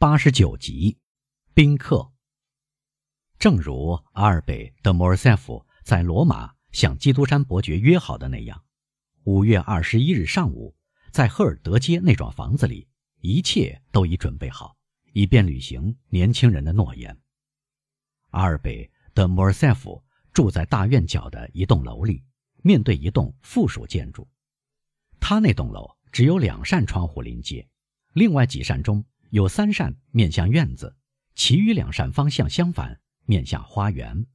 八十九集，宾客。正如阿尔贝·德·莫尔塞夫在罗马向基督山伯爵约好的那样，五月二十一日上午，在赫尔德街那幢房子里，一切都已准备好，以便履行年轻人的诺言。阿尔贝·德·莫尔塞夫住在大院角的一栋楼里，面对一栋附属建筑。他那栋楼只有两扇窗户临街，另外几扇中。有三扇面向院子，其余两扇方向相反，面向花园。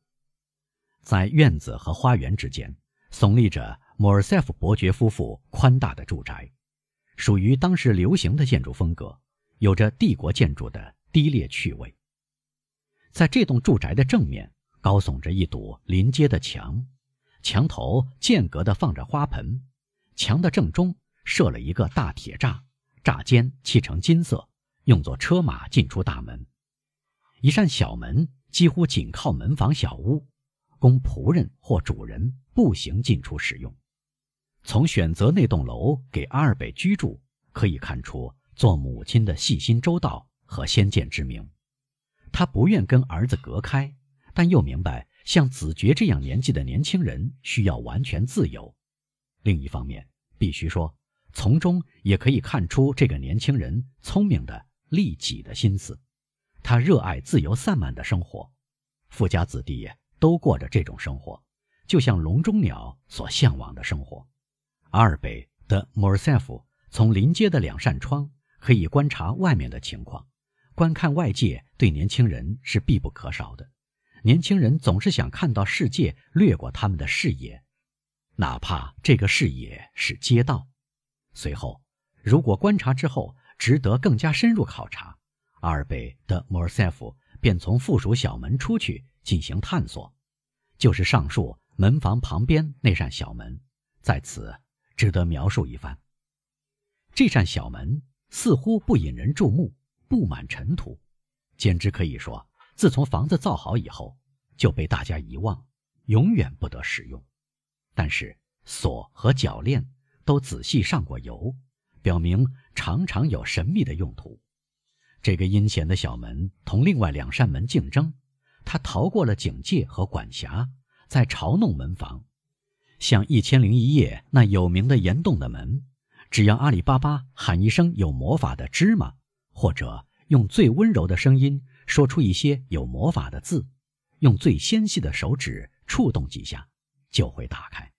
在院子和花园之间，耸立着莫尔塞夫伯爵夫妇宽大的住宅，属于当时流行的建筑风格，有着帝国建筑的低劣趣味。在这栋住宅的正面，高耸着一堵临街的墙，墙头间隔的放着花盆，墙的正中设了一个大铁栅，栅间漆成金色。用作车马进出大门，一扇小门几乎紧靠门房小屋，供仆人或主人步行进出使用。从选择那栋楼给阿尔贝居住，可以看出做母亲的细心周到和先见之明。他不愿跟儿子隔开，但又明白像子爵这样年纪的年轻人需要完全自由。另一方面，必须说，从中也可以看出这个年轻人聪明的。利己的心思，他热爱自由散漫的生活，富家子弟都过着这种生活，就像笼中鸟所向往的生活。阿尔贝的莫尔塞夫从临街的两扇窗可以观察外面的情况，观看外界对年轻人是必不可少的。年轻人总是想看到世界掠过他们的视野，哪怕这个视野是街道。随后，如果观察之后，值得更加深入考察，阿尔贝的莫尔塞夫便从附属小门出去进行探索，就是上述门房旁边那扇小门，在此值得描述一番。这扇小门似乎不引人注目，布满尘土，简直可以说，自从房子造好以后就被大家遗忘，永远不得使用。但是锁和铰链都仔细上过油。表明常常有神秘的用途。这个阴险的小门同另外两扇门竞争，他逃过了警戒和管辖，在嘲弄门房，像《一千零一夜》那有名的岩洞的门，只要阿里巴巴喊一声有魔法的芝麻，或者用最温柔的声音说出一些有魔法的字，用最纤细的手指触动几下，就会打开。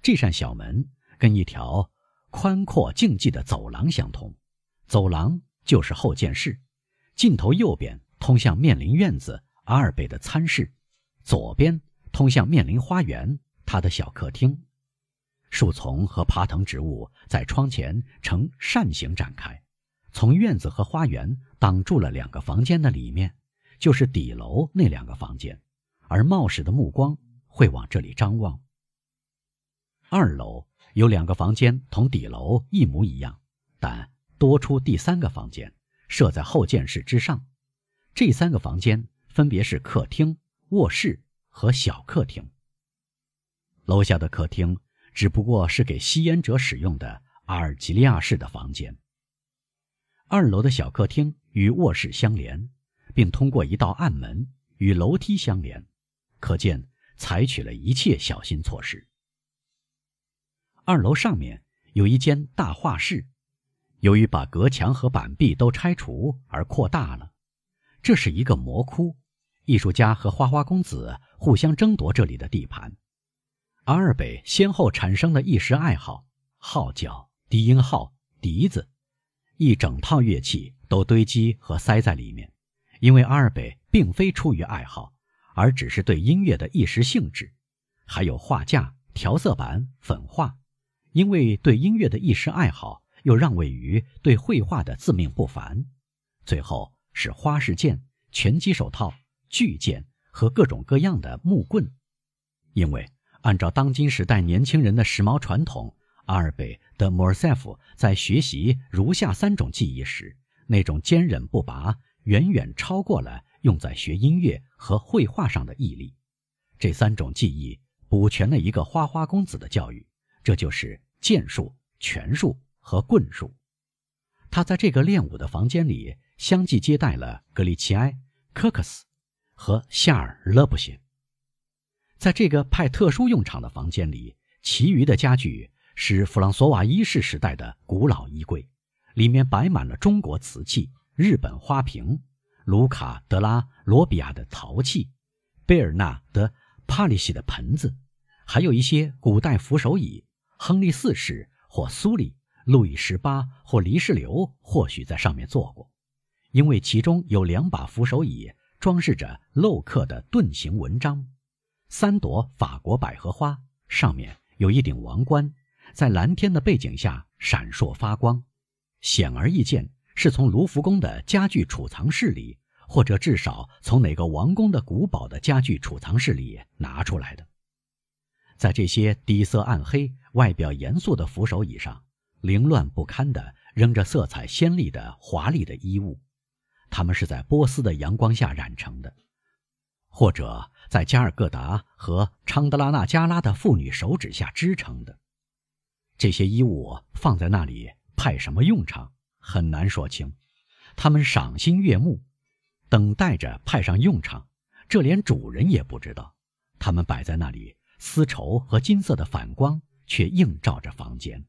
这扇小门跟一条。宽阔静寂的走廊相通，走廊就是后见室，尽头右边通向面临院子阿尔贝的餐室，左边通向面临花园他的小客厅。树丛和爬藤植物在窗前呈扇形展开，从院子和花园挡住了两个房间的里面，就是底楼那两个房间，而冒失的目光会往这里张望。二楼。有两个房间同底楼一模一样，但多出第三个房间，设在后建室之上。这三个房间分别是客厅、卧室和小客厅。楼下的客厅只不过是给吸烟者使用的阿尔及利亚式的房间。二楼的小客厅与卧室相连，并通过一道暗门与楼梯相连，可见采取了一切小心措施。二楼上面有一间大画室，由于把隔墙和板壁都拆除而扩大了。这是一个魔窟，艺术家和花花公子互相争夺这里的地盘。阿尔贝先后产生了一时爱好，号角、低音号、笛子，一整套乐器都堆积和塞在里面。因为阿尔贝并非出于爱好，而只是对音乐的一时兴致，还有画架、调色板、粉画。因为对音乐的一时爱好，又让位于对绘画的自命不凡。最后是花式剑、拳击手套、巨剑和各种各样的木棍。因为按照当今时代年轻人的时髦传统，阿尔贝德莫尔塞夫在学习如下三种技艺时，那种坚韧不拔远远超过了用在学音乐和绘画上的毅力。这三种技艺补全了一个花花公子的教育，这就是。剑术、拳术和棍术，他在这个练武的房间里相继接待了格里奇埃、科克斯和夏尔勒布辛。在这个派特殊用场的房间里，其余的家具是弗朗索瓦一世时代的古老衣柜，里面摆满了中国瓷器、日本花瓶、卢卡德拉罗比亚的陶器、贝尔纳德帕里西的盆子，还有一些古代扶手椅。亨利四世或苏里、路易十八或黎世流或许在上面坐过，因为其中有两把扶手椅装饰着镂刻的盾形纹章。三朵法国百合花，上面有一顶王冠，在蓝天的背景下闪烁发光，显而易见是从卢浮宫的家具储藏室里，或者至少从哪个王宫的古堡的家具储藏室里拿出来的。在这些底色暗黑、外表严肃的扶手椅上，凌乱不堪地扔着色彩鲜丽的华丽的衣物，它们是在波斯的阳光下染成的。或者在加尔各答和昌德拉纳加拉的妇女手指下织成的，这些衣物放在那里派什么用场很难说清。他们赏心悦目，等待着派上用场，这连主人也不知道。他们摆在那里，丝绸和金色的反光却映照着房间。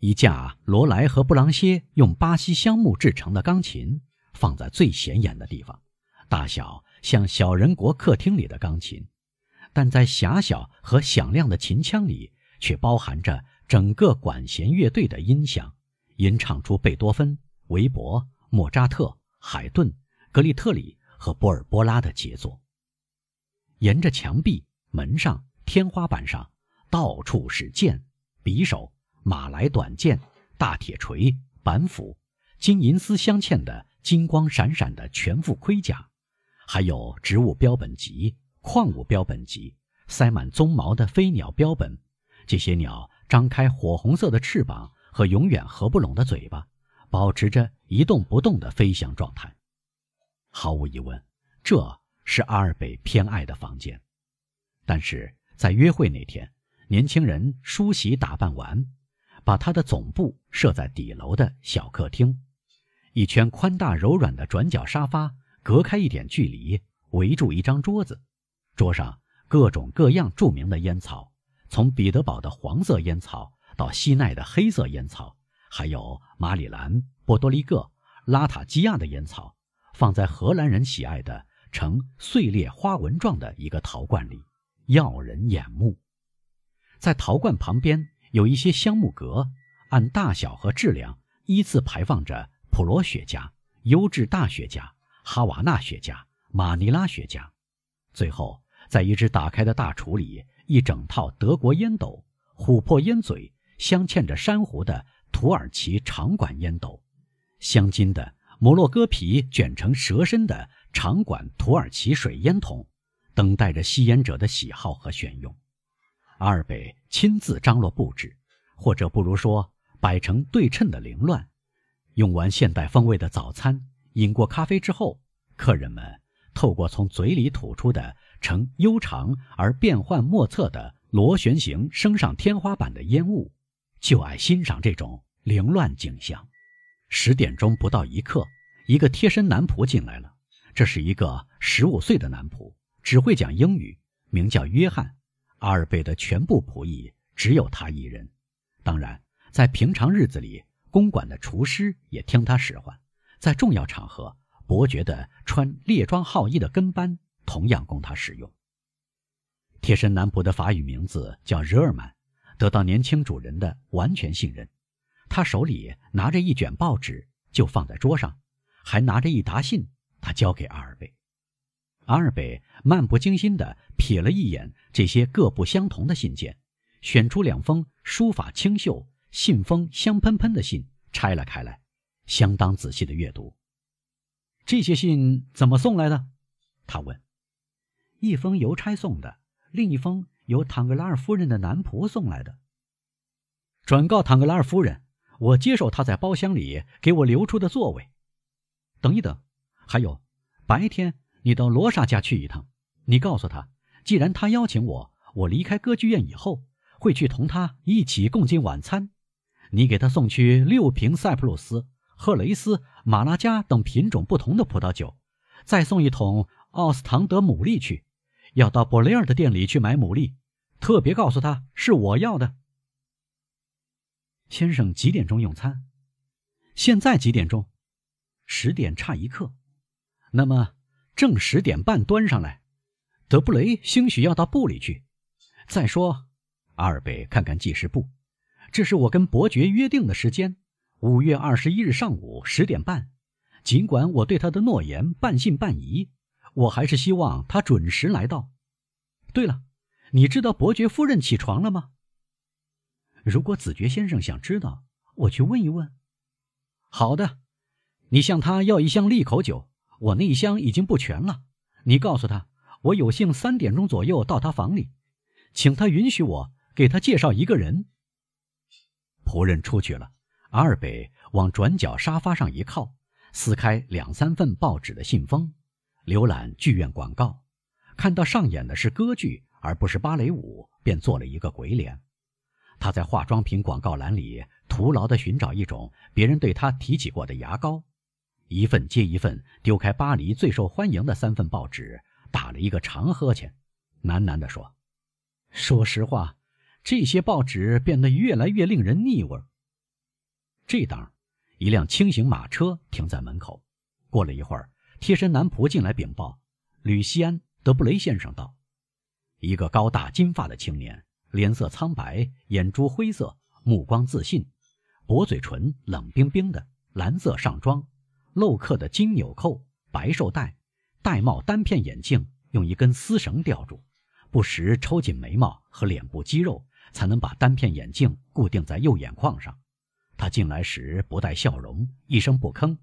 一架罗莱和布朗歇用巴西香木制成的钢琴放在最显眼的地方，大小。像小人国客厅里的钢琴，但在狭小和响亮的琴腔里，却包含着整个管弦乐队的音响，吟唱出贝多芬、韦伯、莫扎特、海顿、格里特里和波尔波拉的杰作。沿着墙壁、门上、天花板上，到处是剑、匕首、马来短剑、大铁锤、板斧，金银丝镶嵌的金光闪闪的全副盔甲。还有植物标本集、矿物标本集，塞满鬃毛的飞鸟标本。这些鸟张开火红色的翅膀和永远合不拢的嘴巴，保持着一动不动的飞翔状态。毫无疑问，这是阿尔贝偏爱的房间。但是在约会那天，年轻人梳洗打扮完，把他的总部设在底楼的小客厅，一圈宽大柔软的转角沙发。隔开一点距离，围住一张桌子，桌上各种各样著名的烟草，从彼得堡的黄色烟草到西奈的黑色烟草，还有马里兰、波多黎各、拉塔基亚的烟草，放在荷兰人喜爱的呈碎裂花纹状的一个陶罐里，耀人眼目。在陶罐旁边有一些香木格，按大小和质量依次排放着普罗雪茄、优质大雪茄。哈瓦那雪茄、马尼拉雪茄，最后在一只打开的大橱里，一整套德国烟斗、琥珀烟嘴、镶嵌着珊瑚的土耳其长管烟斗、镶金的摩洛哥皮卷成蛇身的长管土耳其水烟筒，等待着吸烟者的喜好和选用。阿尔贝亲自张罗布置，或者不如说摆成对称的凌乱。用完现代风味的早餐。饮过咖啡之后，客人们透过从嘴里吐出的呈悠长而变幻莫测的螺旋形升上天花板的烟雾，就爱欣赏这种凌乱景象。十点钟不到一刻，一个贴身男仆进来了。这是一个十五岁的男仆，只会讲英语，名叫约翰。阿尔贝的全部仆役只有他一人。当然，在平常日子里，公馆的厨师也听他使唤。在重要场合，伯爵的穿列装号衣的跟班同样供他使用。贴身男仆的法语名字叫热尔曼，得到年轻主人的完全信任。他手里拿着一卷报纸，就放在桌上，还拿着一沓信，他交给阿尔贝。阿尔贝漫不经心地瞥了一眼这些各不相同的信件，选出两封书法清秀、信封香喷喷的信，拆了开来。相当仔细的阅读，这些信怎么送来的？他问。一封邮差送的，另一封由唐格拉尔夫人的男仆送来的。转告唐格拉尔夫人，我接受他在包厢里给我留出的座位。等一等，还有，白天你到罗莎家去一趟，你告诉他，既然他邀请我，我离开歌剧院以后会去同他一起共进晚餐。你给他送去六瓶塞浦路斯。赫雷斯、马拉加等品种不同的葡萄酒，再送一桶奥斯唐德牡蛎去。要到博雷尔的店里去买牡蛎，特别告诉他是我要的。先生几点钟用餐？现在几点钟？十点差一刻。那么正十点半端上来。德布雷兴许要到部里去。再说，阿尔贝看看计时簿，这是我跟伯爵约定的时间，五月二十一日上午十点半。尽管我对他的诺言半信半疑，我还是希望他准时来到。对了，你知道伯爵夫人起床了吗？如果子爵先生想知道，我去问一问。好的，你向他要一箱利口酒，我那一箱已经不全了。你告诉他，我有幸三点钟左右到他房里，请他允许我给他介绍一个人。仆人出去了，阿尔北往转角沙发上一靠，撕开两三份报纸的信封，浏览剧院广告，看到上演的是歌剧而不是芭蕾舞，便做了一个鬼脸。他在化妆品广告栏里徒劳地寻找一种别人对他提起过的牙膏，一份接一份丢开巴黎最受欢迎的三份报纸，打了一个长呵欠，喃喃地说：“说实话，这些报纸变得越来越令人腻味。”这当，一辆轻型马车停在门口。过了一会儿，贴身男仆进来禀报：“吕西安·德布雷先生到。”一个高大金发的青年。脸色苍白，眼珠灰色，目光自信，薄嘴唇冷冰冰的，蓝色上装，镂刻的金纽扣，白绶带，玳瑁单片眼镜用一根丝绳吊住，不时抽紧眉毛和脸部肌肉，才能把单片眼镜固定在右眼眶上。他进来时不带笑容，一声不吭，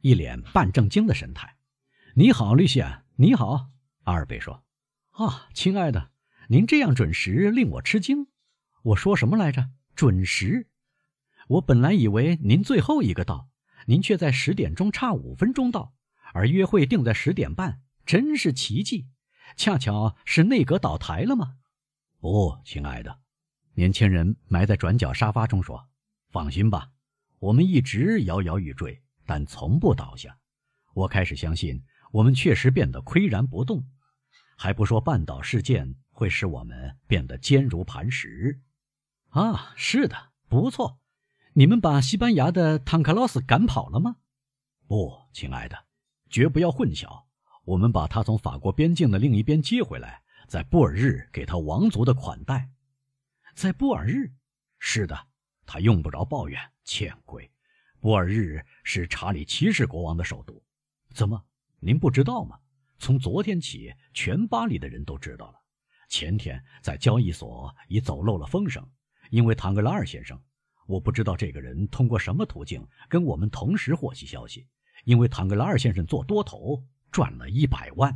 一脸半正经的神态。“你好，律西安，你好。”阿尔贝说。“啊，亲爱的。”您这样准时令我吃惊，我说什么来着？准时？我本来以为您最后一个到，您却在十点钟差五分钟到，而约会定在十点半，真是奇迹！恰巧是内阁倒台了吗？不，亲爱的，年轻人埋在转角沙发中说：“放心吧，我们一直摇摇欲坠，但从不倒下。我开始相信，我们确实变得岿然不动，还不说半岛事件。”会使我们变得坚如磐石，啊，是的，不错。你们把西班牙的唐克劳斯赶跑了吗？不，亲爱的，绝不要混淆。我们把他从法国边境的另一边接回来，在布尔日给他王族的款待。在布尔日？是的，他用不着抱怨，欠亏。布尔日是查理七世国王的首都。怎么，您不知道吗？从昨天起，全巴黎的人都知道了。前天在交易所已走漏了风声，因为唐格拉尔先生，我不知道这个人通过什么途径跟我们同时获悉消息，因为唐格拉尔先生做多头赚了一百万。